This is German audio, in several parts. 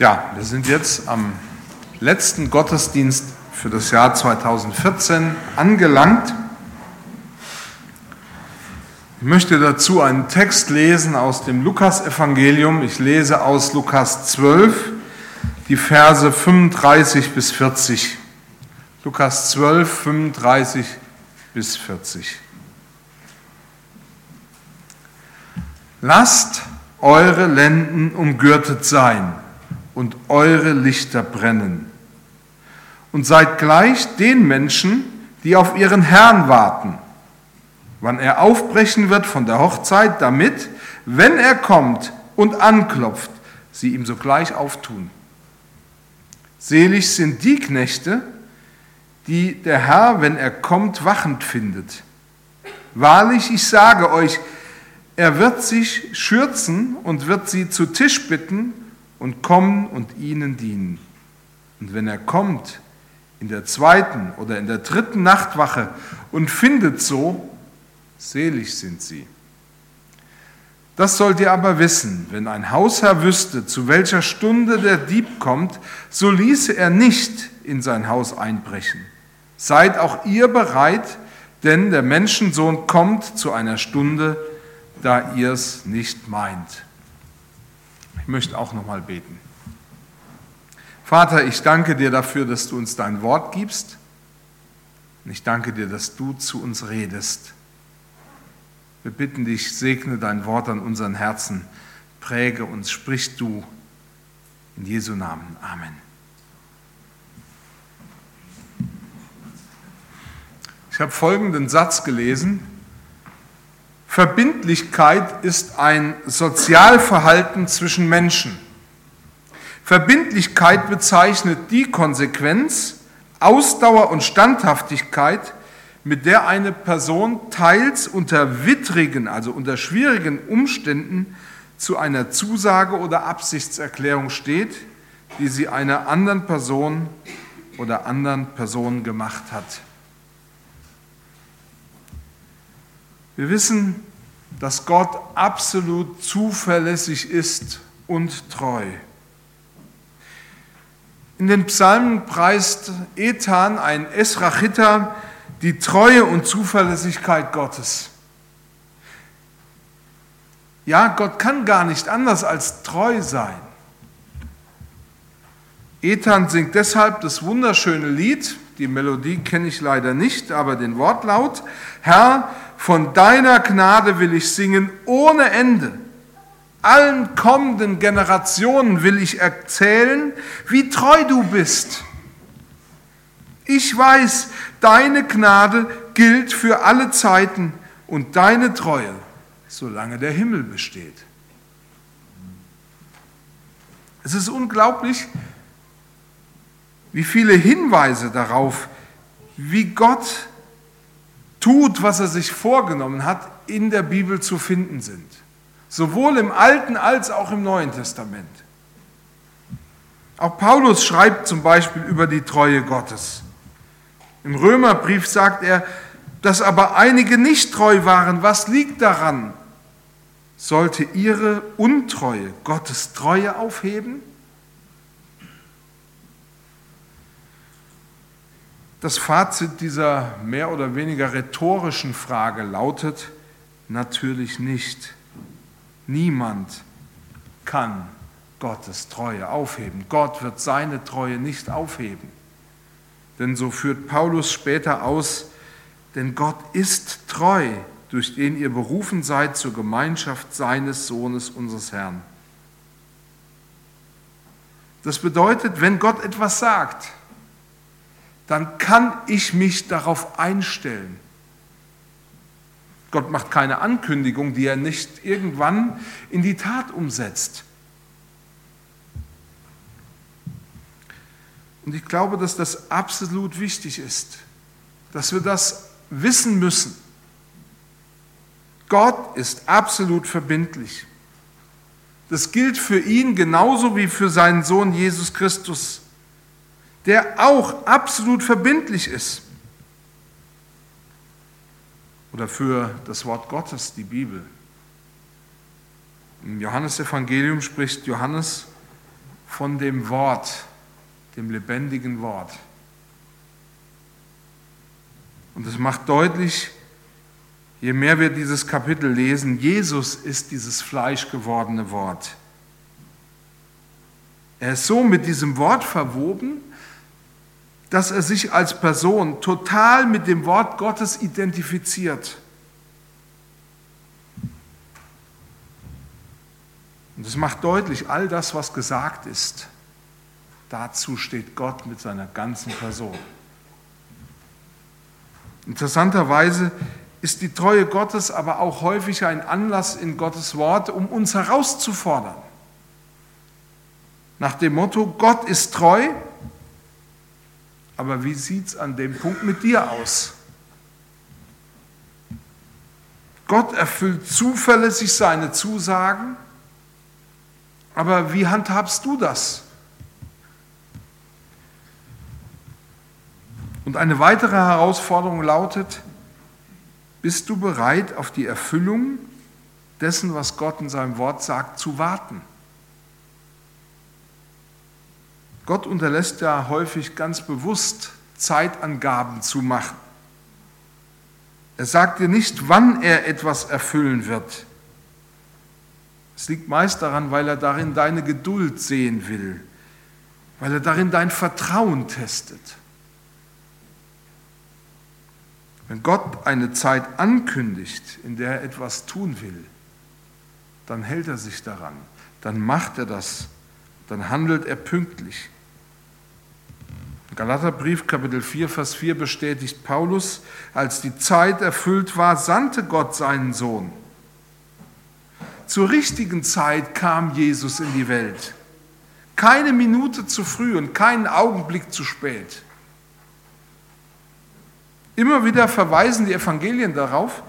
Ja, wir sind jetzt am letzten Gottesdienst für das Jahr 2014 angelangt. Ich möchte dazu einen Text lesen aus dem Lukasevangelium. Ich lese aus Lukas 12 die Verse 35 bis 40. Lukas 12, 35 bis 40. Lasst eure Lenden umgürtet sein und eure Lichter brennen. Und seid gleich den Menschen, die auf ihren Herrn warten, wann er aufbrechen wird von der Hochzeit, damit, wenn er kommt und anklopft, sie ihm sogleich auftun. Selig sind die Knechte, die der Herr, wenn er kommt, wachend findet. Wahrlich, ich sage euch, er wird sich schürzen und wird sie zu Tisch bitten und kommen und ihnen dienen. Und wenn er kommt in der zweiten oder in der dritten Nachtwache und findet so, selig sind sie. Das sollt ihr aber wissen, wenn ein Hausherr wüsste, zu welcher Stunde der Dieb kommt, so ließe er nicht in sein Haus einbrechen. Seid auch ihr bereit, denn der Menschensohn kommt zu einer Stunde, da ihr es nicht meint. Ich möchte auch noch mal beten. Vater, ich danke dir dafür, dass du uns dein Wort gibst. Und ich danke dir, dass du zu uns redest. Wir bitten dich, segne dein Wort an unseren Herzen, präge uns, sprich du in Jesu Namen. Amen. Ich habe folgenden Satz gelesen. Verbindlichkeit ist ein Sozialverhalten zwischen Menschen. Verbindlichkeit bezeichnet die Konsequenz, Ausdauer und Standhaftigkeit, mit der eine Person teils unter wittrigen, also unter schwierigen Umständen zu einer Zusage oder Absichtserklärung steht, die sie einer anderen Person oder anderen Personen gemacht hat. Wir wissen, dass Gott absolut zuverlässig ist und treu. In den Psalmen preist Ethan, ein Esrachiter, die Treue und Zuverlässigkeit Gottes. Ja, Gott kann gar nicht anders als treu sein. Ethan singt deshalb das wunderschöne Lied, die Melodie kenne ich leider nicht, aber den Wortlaut, Herr, von deiner Gnade will ich singen ohne Ende. Allen kommenden Generationen will ich erzählen, wie treu du bist. Ich weiß, deine Gnade gilt für alle Zeiten und deine Treue, solange der Himmel besteht. Es ist unglaublich, wie viele Hinweise darauf, wie Gott tut, was er sich vorgenommen hat, in der Bibel zu finden sind. Sowohl im Alten als auch im Neuen Testament. Auch Paulus schreibt zum Beispiel über die Treue Gottes. Im Römerbrief sagt er, dass aber einige nicht treu waren. Was liegt daran? Sollte ihre Untreue Gottes Treue aufheben? Das Fazit dieser mehr oder weniger rhetorischen Frage lautet natürlich nicht. Niemand kann Gottes Treue aufheben. Gott wird seine Treue nicht aufheben. Denn so führt Paulus später aus, denn Gott ist treu, durch den ihr berufen seid zur Gemeinschaft seines Sohnes, unseres Herrn. Das bedeutet, wenn Gott etwas sagt, dann kann ich mich darauf einstellen. Gott macht keine Ankündigung, die er nicht irgendwann in die Tat umsetzt. Und ich glaube, dass das absolut wichtig ist, dass wir das wissen müssen. Gott ist absolut verbindlich. Das gilt für ihn genauso wie für seinen Sohn Jesus Christus der auch absolut verbindlich ist. Oder für das Wort Gottes, die Bibel. Im Johannesevangelium spricht Johannes von dem Wort, dem lebendigen Wort. Und es macht deutlich, je mehr wir dieses Kapitel lesen, Jesus ist dieses fleischgewordene Wort. Er ist so mit diesem Wort verwoben, dass er sich als Person total mit dem Wort Gottes identifiziert. Und es macht deutlich, all das, was gesagt ist, dazu steht Gott mit seiner ganzen Person. Interessanterweise ist die Treue Gottes aber auch häufig ein Anlass in Gottes Wort, um uns herauszufordern. Nach dem Motto, Gott ist treu, aber wie sieht es an dem Punkt mit dir aus? Gott erfüllt zuverlässig seine Zusagen, aber wie handhabst du das? Und eine weitere Herausforderung lautet, bist du bereit, auf die Erfüllung dessen, was Gott in seinem Wort sagt, zu warten? Gott unterlässt ja häufig ganz bewusst Zeitangaben zu machen. Er sagt dir nicht, wann er etwas erfüllen wird. Es liegt meist daran, weil er darin deine Geduld sehen will, weil er darin dein Vertrauen testet. Wenn Gott eine Zeit ankündigt, in der er etwas tun will, dann hält er sich daran, dann macht er das, dann handelt er pünktlich. Galaterbrief Kapitel 4, Vers 4 bestätigt Paulus, als die Zeit erfüllt war, sandte Gott seinen Sohn. Zur richtigen Zeit kam Jesus in die Welt. Keine Minute zu früh und keinen Augenblick zu spät. Immer wieder verweisen die Evangelien darauf,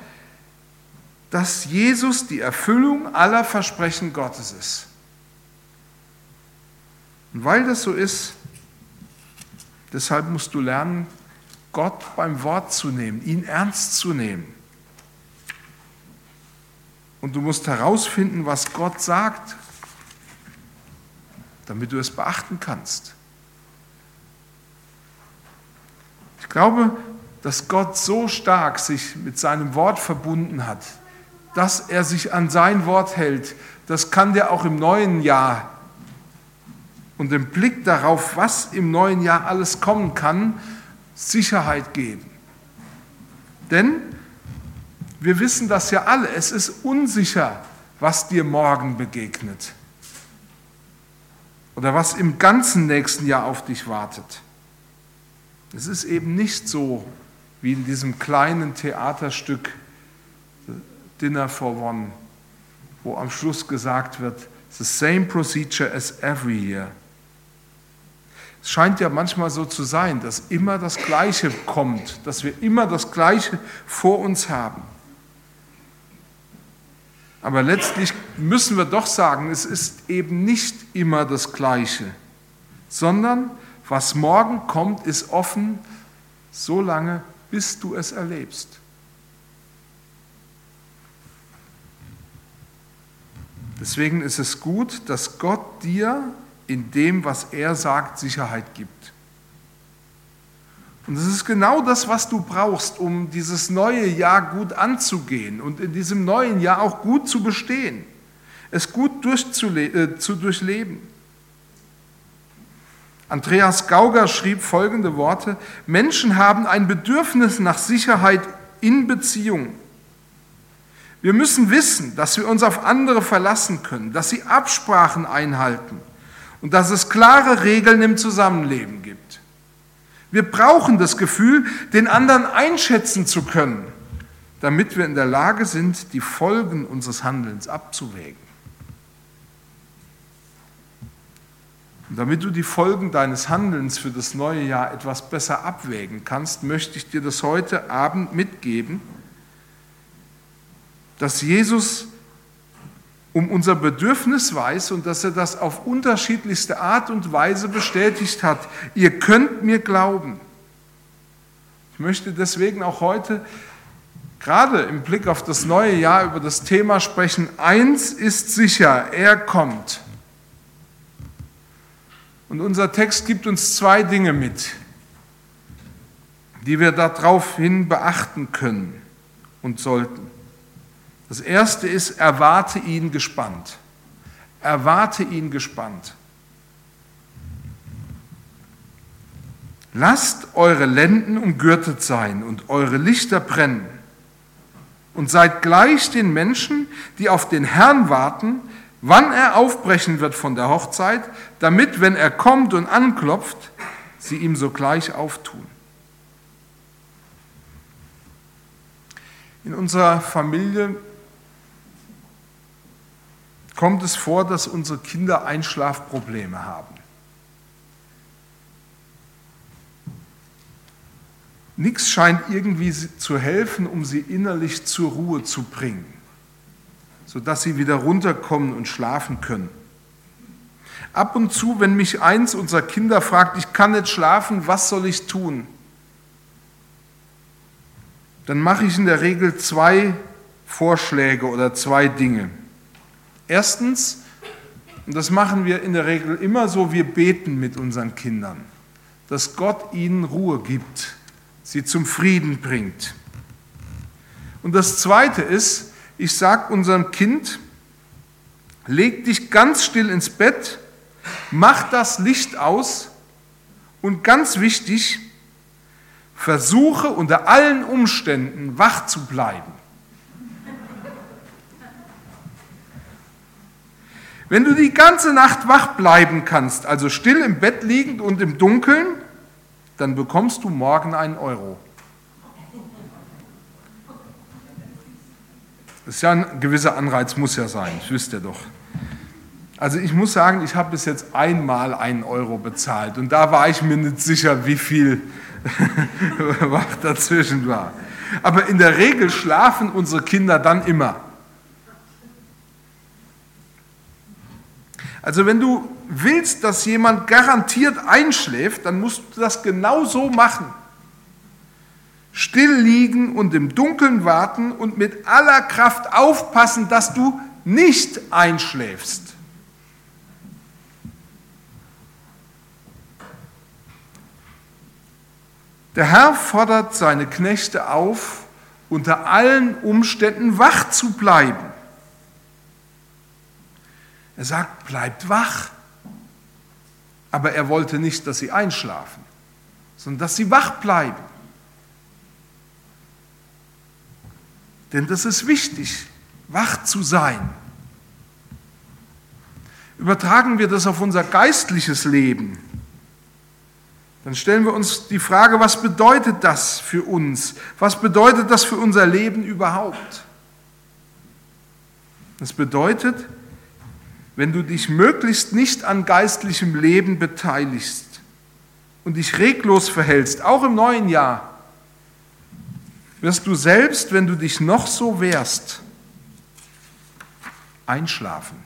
dass Jesus die Erfüllung aller Versprechen Gottes ist. Und weil das so ist, deshalb musst du lernen, Gott beim Wort zu nehmen, ihn ernst zu nehmen. Und du musst herausfinden, was Gott sagt, damit du es beachten kannst. Ich glaube, dass Gott so stark sich mit seinem Wort verbunden hat, dass er sich an sein Wort hält, das kann dir auch im neuen Jahr und im Blick darauf, was im neuen Jahr alles kommen kann, Sicherheit geben. Denn wir wissen das ja alle, es ist unsicher, was dir morgen begegnet oder was im ganzen nächsten Jahr auf dich wartet. Es ist eben nicht so, wie in diesem kleinen Theaterstück Dinner for One, wo am Schluss gesagt wird, the same procedure as every year. Es scheint ja manchmal so zu sein, dass immer das Gleiche kommt, dass wir immer das Gleiche vor uns haben. Aber letztlich müssen wir doch sagen, es ist eben nicht immer das Gleiche, sondern was morgen kommt, ist offen, so lange, bis du es erlebst. Deswegen ist es gut, dass Gott dir in dem, was er sagt, Sicherheit gibt. Und es ist genau das, was du brauchst, um dieses neue Jahr gut anzugehen und in diesem neuen Jahr auch gut zu bestehen, es gut äh, zu durchleben. Andreas Gauger schrieb folgende Worte, Menschen haben ein Bedürfnis nach Sicherheit in Beziehungen. Wir müssen wissen, dass wir uns auf andere verlassen können, dass sie Absprachen einhalten und dass es klare Regeln im Zusammenleben gibt. Wir brauchen das Gefühl, den anderen einschätzen zu können, damit wir in der Lage sind, die Folgen unseres Handelns abzuwägen. Und damit du die Folgen deines Handelns für das neue Jahr etwas besser abwägen kannst, möchte ich dir das heute Abend mitgeben, dass Jesus um unser Bedürfnis weiß und dass er das auf unterschiedlichste Art und Weise bestätigt hat. Ihr könnt mir glauben. Ich möchte deswegen auch heute gerade im Blick auf das neue Jahr über das Thema sprechen. Eins ist sicher, er kommt. Und unser Text gibt uns zwei Dinge mit, die wir daraufhin beachten können und sollten. Das erste ist, erwarte ihn gespannt. Erwarte ihn gespannt. Lasst eure Lenden umgürtet sein und eure Lichter brennen. Und seid gleich den Menschen, die auf den Herrn warten, wann er aufbrechen wird von der Hochzeit, damit, wenn er kommt und anklopft, sie ihm sogleich auftun. In unserer Familie kommt es vor, dass unsere Kinder Einschlafprobleme haben. Nichts scheint irgendwie zu helfen, um sie innerlich zur Ruhe zu bringen, sodass sie wieder runterkommen und schlafen können. Ab und zu, wenn mich eins unserer Kinder fragt, ich kann nicht schlafen, was soll ich tun? Dann mache ich in der Regel zwei Vorschläge oder zwei Dinge. Erstens, und das machen wir in der Regel immer so, wir beten mit unseren Kindern, dass Gott ihnen Ruhe gibt sie zum Frieden bringt. Und das Zweite ist, ich sage unserem Kind, leg dich ganz still ins Bett, mach das Licht aus und ganz wichtig, versuche unter allen Umständen wach zu bleiben. Wenn du die ganze Nacht wach bleiben kannst, also still im Bett liegend und im Dunkeln, dann bekommst du morgen einen Euro. Das ist ja ein gewisser Anreiz, muss ja sein, das wisst ihr doch. Also ich muss sagen, ich habe bis jetzt einmal einen Euro bezahlt und da war ich mir nicht sicher, wie viel wach dazwischen war. Aber in der Regel schlafen unsere Kinder dann immer. Also wenn du willst, dass jemand garantiert einschläft, dann musst du das genau so machen. Still liegen und im Dunkeln warten und mit aller Kraft aufpassen, dass du nicht einschläfst. Der Herr fordert seine Knechte auf, unter allen Umständen wach zu bleiben. Er sagt, bleibt wach. Aber er wollte nicht, dass sie einschlafen, sondern dass sie wach bleiben. Denn das ist wichtig, wach zu sein. Übertragen wir das auf unser geistliches Leben, dann stellen wir uns die Frage, was bedeutet das für uns? Was bedeutet das für unser Leben überhaupt? Das bedeutet, wenn du dich möglichst nicht an geistlichem Leben beteiligst und dich reglos verhältst, auch im neuen Jahr, wirst du selbst, wenn du dich noch so wehrst, einschlafen.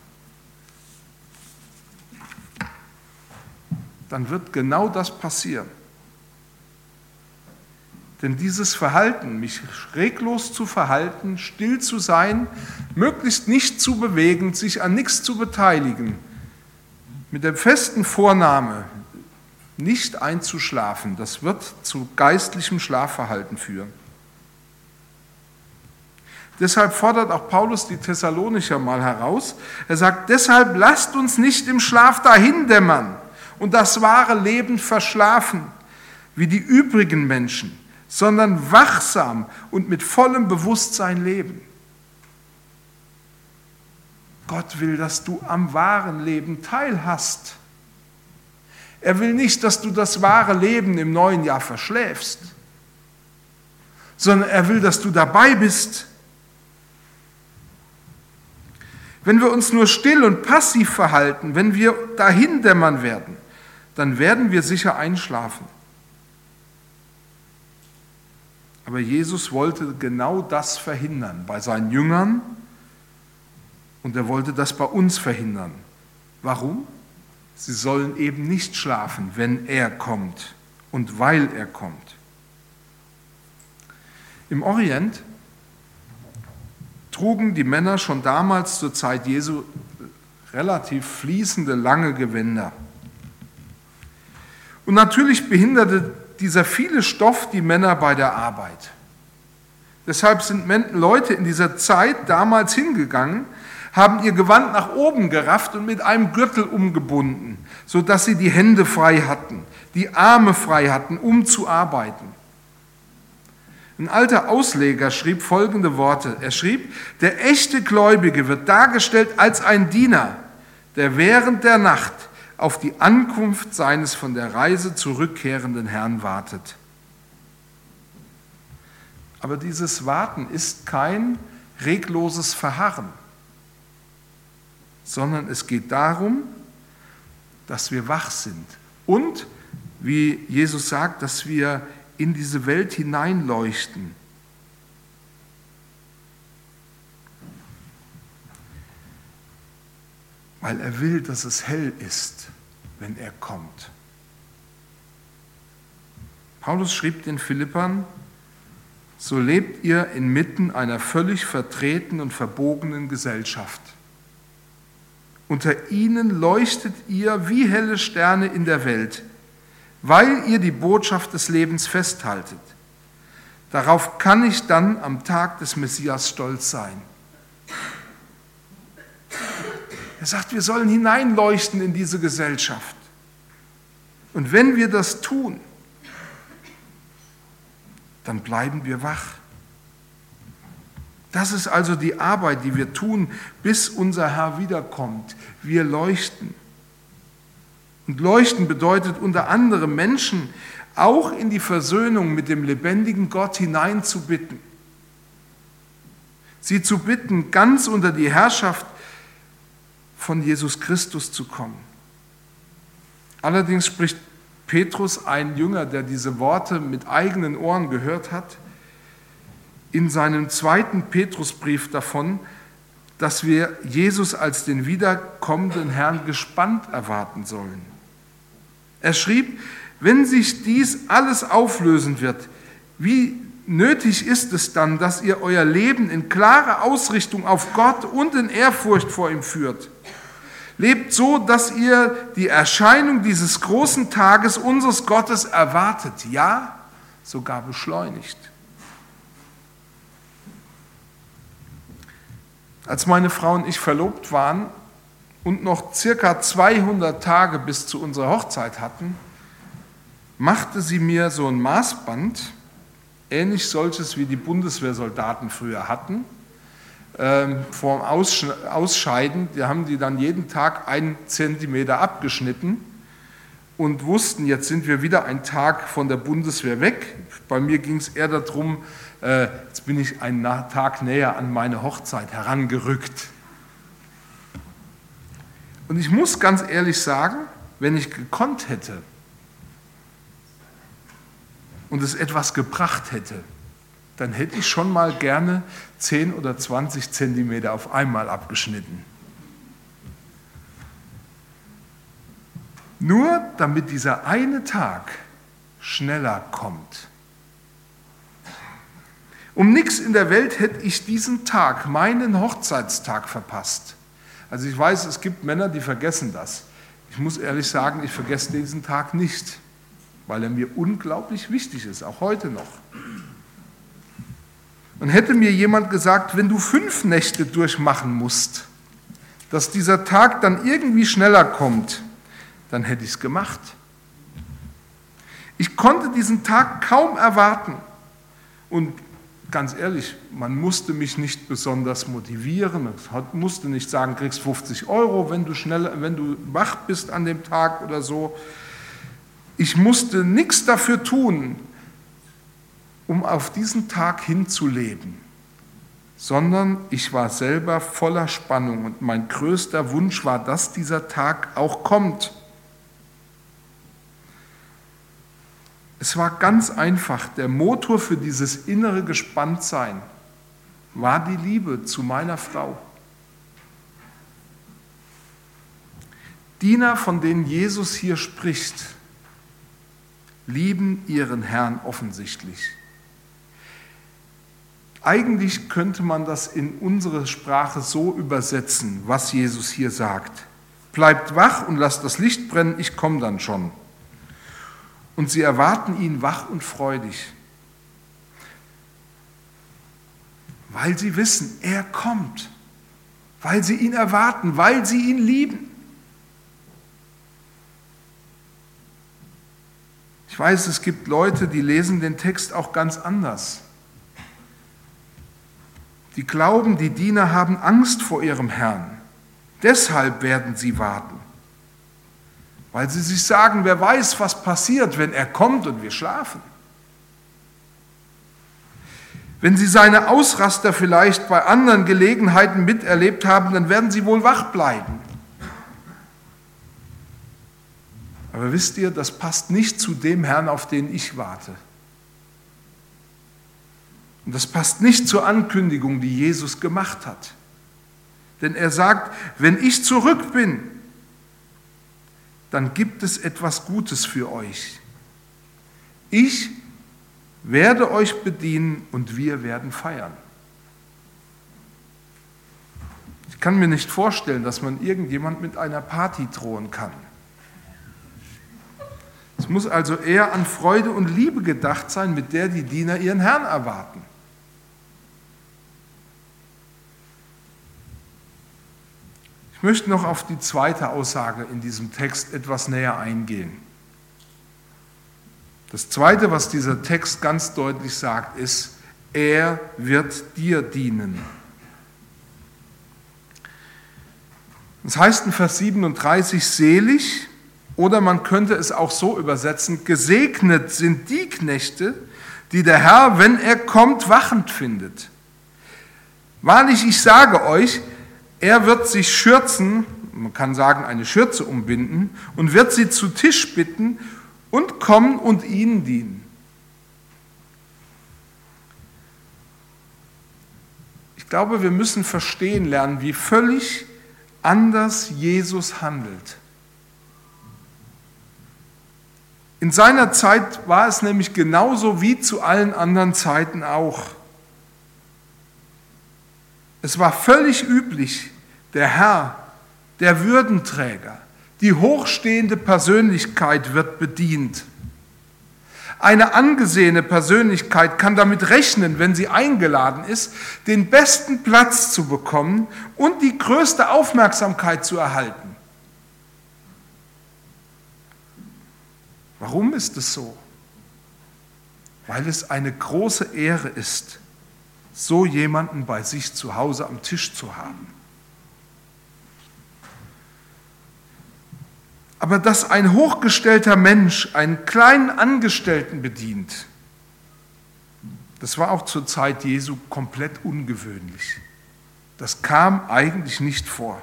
Dann wird genau das passieren. Denn dieses Verhalten, mich reglos zu verhalten, still zu sein, möglichst nicht zu bewegen, sich an nichts zu beteiligen, mit der festen Vornahme, nicht einzuschlafen, das wird zu geistlichem Schlafverhalten führen. Deshalb fordert auch Paulus die Thessalonicher mal heraus. Er sagt, deshalb lasst uns nicht im Schlaf dahindämmern und das wahre Leben verschlafen, wie die übrigen Menschen sondern wachsam und mit vollem Bewusstsein leben. Gott will, dass du am wahren Leben teilhast. Er will nicht, dass du das wahre Leben im neuen Jahr verschläfst, sondern er will, dass du dabei bist. Wenn wir uns nur still und passiv verhalten, wenn wir dahin dämmern werden, dann werden wir sicher einschlafen. Aber Jesus wollte genau das verhindern bei seinen Jüngern und er wollte das bei uns verhindern. Warum? Sie sollen eben nicht schlafen, wenn er kommt und weil er kommt. Im Orient trugen die Männer schon damals zur Zeit Jesu relativ fließende, lange Gewänder. Und natürlich behinderte dieser viele Stoff die Männer bei der Arbeit. Deshalb sind Leute in dieser Zeit damals hingegangen, haben ihr Gewand nach oben gerafft und mit einem Gürtel umgebunden, sodass sie die Hände frei hatten, die Arme frei hatten, um zu arbeiten. Ein alter Ausleger schrieb folgende Worte. Er schrieb, der echte Gläubige wird dargestellt als ein Diener, der während der Nacht auf die Ankunft seines von der Reise zurückkehrenden Herrn wartet. Aber dieses Warten ist kein regloses Verharren, sondern es geht darum, dass wir wach sind und, wie Jesus sagt, dass wir in diese Welt hineinleuchten. Weil er will, dass es hell ist, wenn er kommt. Paulus schrieb den Philippern, so lebt ihr inmitten einer völlig vertreten und verbogenen Gesellschaft. Unter ihnen leuchtet ihr wie helle Sterne in der Welt, weil ihr die Botschaft des Lebens festhaltet. Darauf kann ich dann am Tag des Messias stolz sein. Er sagt, wir sollen hineinleuchten in diese Gesellschaft. Und wenn wir das tun, dann bleiben wir wach. Das ist also die Arbeit, die wir tun, bis unser Herr wiederkommt. Wir leuchten. Und leuchten bedeutet unter anderem Menschen auch in die Versöhnung mit dem lebendigen Gott hineinzubitten. Sie zu bitten, ganz unter die Herrschaft von Jesus Christus zu kommen. Allerdings spricht Petrus, ein Jünger, der diese Worte mit eigenen Ohren gehört hat, in seinem zweiten Petrusbrief davon, dass wir Jesus als den wiederkommenden Herrn gespannt erwarten sollen. Er schrieb, wenn sich dies alles auflösen wird, wie nötig ist es dann, dass ihr euer Leben in klare Ausrichtung auf Gott und in Ehrfurcht vor ihm führt? Lebt so, dass ihr die Erscheinung dieses großen Tages unseres Gottes erwartet, ja, sogar beschleunigt. Als meine Frau und ich verlobt waren und noch circa 200 Tage bis zu unserer Hochzeit hatten, machte sie mir so ein Maßband, ähnlich solches wie die Bundeswehrsoldaten früher hatten, ähm, vorm Ausscheiden, die haben die dann jeden Tag einen Zentimeter abgeschnitten und wussten, jetzt sind wir wieder einen Tag von der Bundeswehr weg. Bei mir ging es eher darum, äh, jetzt bin ich einen Tag näher an meine Hochzeit herangerückt. Und ich muss ganz ehrlich sagen, wenn ich gekonnt hätte und es etwas gebracht hätte, dann hätte ich schon mal gerne 10 oder 20 Zentimeter auf einmal abgeschnitten. Nur damit dieser eine Tag schneller kommt. Um nichts in der Welt hätte ich diesen Tag, meinen Hochzeitstag verpasst. Also ich weiß, es gibt Männer, die vergessen das. Ich muss ehrlich sagen, ich vergesse diesen Tag nicht, weil er mir unglaublich wichtig ist, auch heute noch. Und hätte mir jemand gesagt, wenn du fünf Nächte durchmachen musst, dass dieser Tag dann irgendwie schneller kommt, dann hätte ich es gemacht. Ich konnte diesen Tag kaum erwarten. Und ganz ehrlich, man musste mich nicht besonders motivieren, man musste nicht sagen, kriegst 50 Euro, wenn du, schnell, wenn du wach bist an dem Tag oder so. Ich musste nichts dafür tun, um auf diesen Tag hinzuleben, sondern ich war selber voller Spannung und mein größter Wunsch war, dass dieser Tag auch kommt. Es war ganz einfach, der Motor für dieses innere Gespanntsein war die Liebe zu meiner Frau. Diener, von denen Jesus hier spricht, lieben ihren Herrn offensichtlich. Eigentlich könnte man das in unsere Sprache so übersetzen, was Jesus hier sagt. Bleibt wach und lasst das Licht brennen, ich komme dann schon. und sie erwarten ihn wach und freudig, weil sie wissen, er kommt, weil sie ihn erwarten, weil sie ihn lieben. Ich weiß, es gibt Leute, die lesen den Text auch ganz anders. Die glauben, die Diener haben Angst vor ihrem Herrn. Deshalb werden sie warten. Weil sie sich sagen, wer weiß, was passiert, wenn er kommt und wir schlafen. Wenn sie seine Ausraster vielleicht bei anderen Gelegenheiten miterlebt haben, dann werden sie wohl wach bleiben. Aber wisst ihr, das passt nicht zu dem Herrn, auf den ich warte. Und das passt nicht zur Ankündigung, die Jesus gemacht hat. Denn er sagt, wenn ich zurück bin, dann gibt es etwas Gutes für euch. Ich werde euch bedienen und wir werden feiern. Ich kann mir nicht vorstellen, dass man irgendjemand mit einer Party drohen kann. Es muss also eher an Freude und Liebe gedacht sein, mit der die Diener ihren Herrn erwarten. Ich möchte noch auf die zweite Aussage in diesem Text etwas näher eingehen. Das zweite, was dieser Text ganz deutlich sagt, ist, er wird dir dienen. Das heißt in Vers 37, selig, oder man könnte es auch so übersetzen, gesegnet sind die Knechte, die der Herr, wenn er kommt, wachend findet. Wahrlich, ich sage euch, er wird sich schürzen, man kann sagen eine Schürze umbinden, und wird sie zu Tisch bitten und kommen und ihnen dienen. Ich glaube, wir müssen verstehen lernen, wie völlig anders Jesus handelt. In seiner Zeit war es nämlich genauso wie zu allen anderen Zeiten auch. Es war völlig üblich, der Herr, der Würdenträger, die hochstehende Persönlichkeit wird bedient. Eine angesehene Persönlichkeit kann damit rechnen, wenn sie eingeladen ist, den besten Platz zu bekommen und die größte Aufmerksamkeit zu erhalten. Warum ist es so? Weil es eine große Ehre ist, so jemanden bei sich zu Hause am Tisch zu haben. Aber dass ein hochgestellter Mensch einen kleinen Angestellten bedient, das war auch zur Zeit Jesu komplett ungewöhnlich. Das kam eigentlich nicht vor.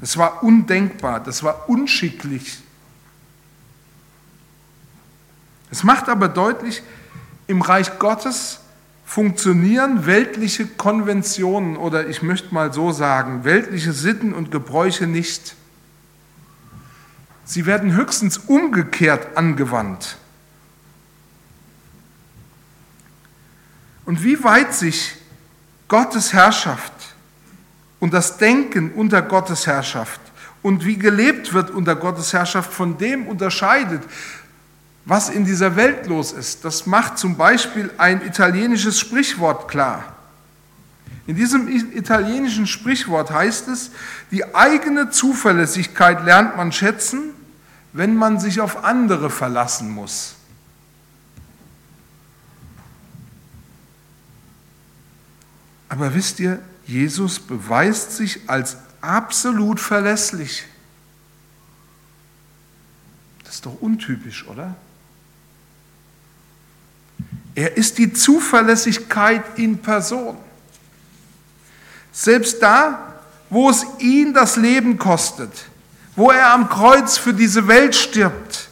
Das war undenkbar, das war unschicklich. Es macht aber deutlich, im Reich Gottes funktionieren weltliche Konventionen oder ich möchte mal so sagen, weltliche Sitten und Gebräuche nicht. Sie werden höchstens umgekehrt angewandt. Und wie weit sich Gottes Herrschaft und das Denken unter Gottes Herrschaft und wie gelebt wird unter Gottes Herrschaft von dem unterscheidet, was in dieser Welt los ist. Das macht zum Beispiel ein italienisches Sprichwort klar. In diesem italienischen Sprichwort heißt es, die eigene Zuverlässigkeit lernt man schätzen, wenn man sich auf andere verlassen muss. Aber wisst ihr, Jesus beweist sich als absolut verlässlich. Das ist doch untypisch, oder? Er ist die Zuverlässigkeit in Person. Selbst da, wo es ihn das Leben kostet, wo er am Kreuz für diese Welt stirbt,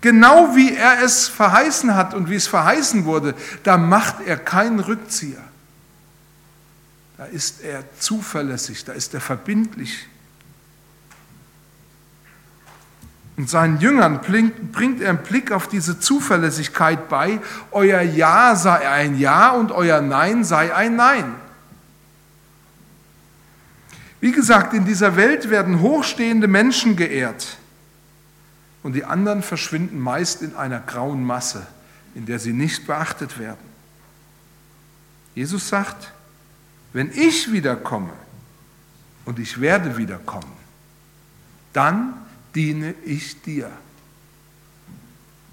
genau wie er es verheißen hat und wie es verheißen wurde, da macht er keinen Rückzieher. Da ist er zuverlässig, da ist er verbindlich. Und seinen Jüngern bringt er einen Blick auf diese Zuverlässigkeit bei. Euer Ja sei ein Ja und euer Nein sei ein Nein. Wie gesagt, in dieser Welt werden hochstehende Menschen geehrt. und die anderen verschwinden meist in einer grauen Masse, in der sie nicht beachtet werden. Jesus sagt, wenn ich wiederkomme, und ich werde wiederkommen, dann diene ich dir.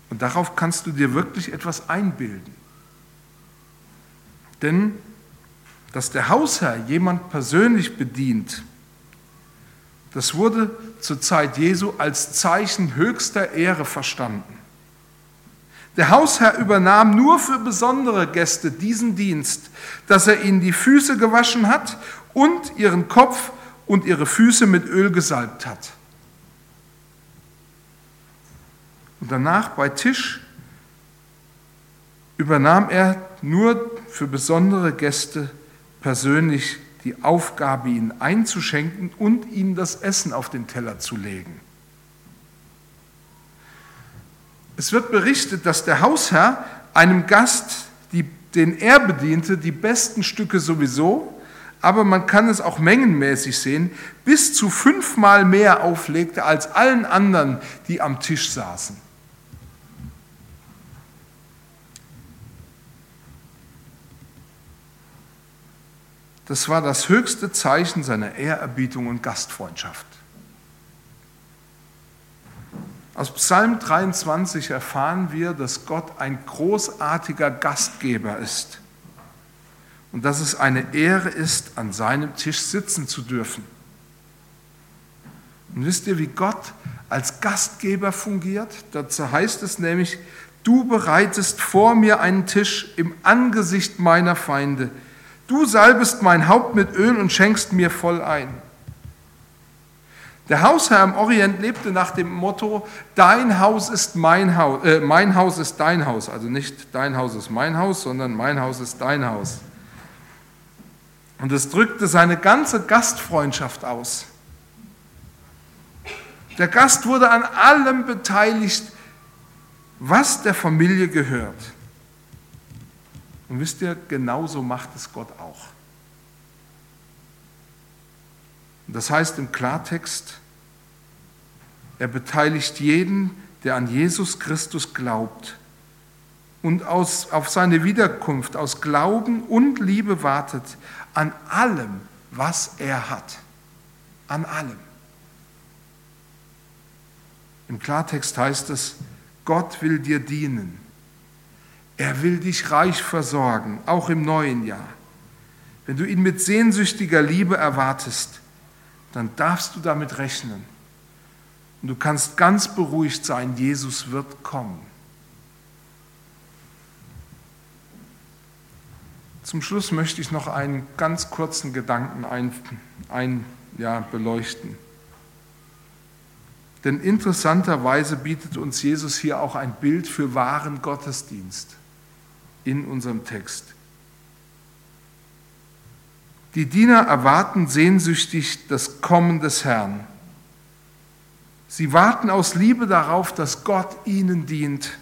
Und darauf kannst du dir wirklich etwas einbilden. Denn dass der Hausherr jemand persönlich bedient, das wurde zur Zeit Jesu als Zeichen höchster Ehre verstanden. Der Hausherr übernahm nur für besondere Gäste diesen Dienst, dass er ihnen die Füße gewaschen hat und ihren Kopf und ihre Füße mit Öl gesalbt hat. Und danach bei Tisch übernahm er nur für besondere Gäste persönlich die Aufgabe, ihnen einzuschenken und ihnen das Essen auf den Teller zu legen. Es wird berichtet, dass der Hausherr einem Gast, die, den er bediente, die besten Stücke sowieso, aber man kann es auch mengenmäßig sehen, bis zu fünfmal mehr auflegte als allen anderen, die am Tisch saßen. Das war das höchste Zeichen seiner Ehrerbietung und Gastfreundschaft. Aus Psalm 23 erfahren wir, dass Gott ein großartiger Gastgeber ist und dass es eine Ehre ist, an seinem Tisch sitzen zu dürfen. Und wisst ihr, wie Gott als Gastgeber fungiert? Dazu heißt es nämlich, du bereitest vor mir einen Tisch im Angesicht meiner Feinde. Du salbest mein Haupt mit Öl und schenkst mir voll ein. Der Hausherr im Orient lebte nach dem Motto, dein Haus ist mein Haus, äh, mein Haus ist dein Haus. Also nicht dein Haus ist mein Haus, sondern mein Haus ist dein Haus. Und es drückte seine ganze Gastfreundschaft aus. Der Gast wurde an allem beteiligt, was der Familie gehört. Und wisst ihr, genauso macht es Gott auch. Und das heißt im Klartext, er beteiligt jeden, der an Jesus Christus glaubt und aus, auf seine Wiederkunft aus Glauben und Liebe wartet, an allem, was er hat. An allem. Im Klartext heißt es, Gott will dir dienen. Er will dich reich versorgen, auch im neuen Jahr. Wenn du ihn mit sehnsüchtiger Liebe erwartest, dann darfst du damit rechnen. Und du kannst ganz beruhigt sein, Jesus wird kommen. Zum Schluss möchte ich noch einen ganz kurzen Gedanken ein, ein, ja, beleuchten. Denn interessanterweise bietet uns Jesus hier auch ein Bild für wahren Gottesdienst in unserem Text. Die Diener erwarten sehnsüchtig das Kommen des Herrn. Sie warten aus Liebe darauf, dass Gott ihnen dient.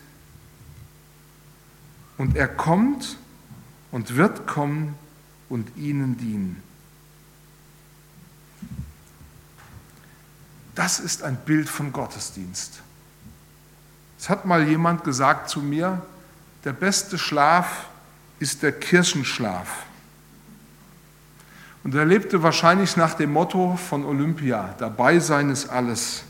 Und er kommt und wird kommen und ihnen dienen. Das ist ein Bild von Gottesdienst. Es hat mal jemand gesagt zu mir, der beste Schlaf ist der Kirchenschlaf. Und er lebte wahrscheinlich nach dem Motto von Olympia, dabei sein ist alles.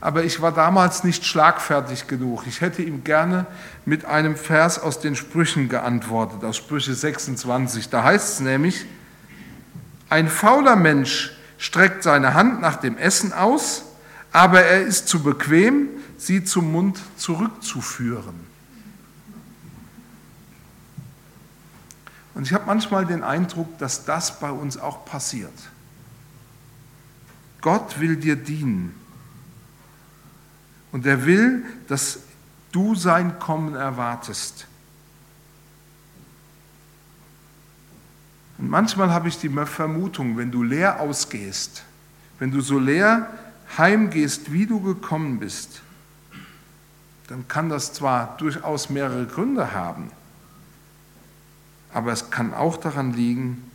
Aber ich war damals nicht schlagfertig genug. Ich hätte ihm gerne mit einem Vers aus den Sprüchen geantwortet, aus Sprüche 26. Da heißt es nämlich, ein fauler Mensch streckt seine Hand nach dem Essen aus, aber er ist zu bequem, sie zum Mund zurückzuführen. Und ich habe manchmal den Eindruck, dass das bei uns auch passiert. Gott will dir dienen. Und er will, dass du sein Kommen erwartest. Und manchmal habe ich die Vermutung, wenn du leer ausgehst, wenn du so leer heimgehst, wie du gekommen bist, dann kann das zwar durchaus mehrere Gründe haben, aber es kann auch daran liegen,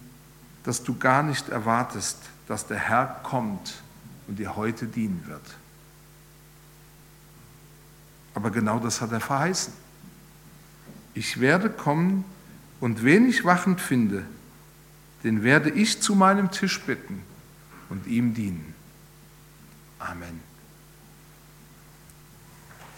dass du gar nicht erwartest, dass der Herr kommt und dir heute dienen wird. Aber genau das hat er verheißen. Ich werde kommen und wen ich wachend finde, den werde ich zu meinem Tisch bitten und ihm dienen. Amen.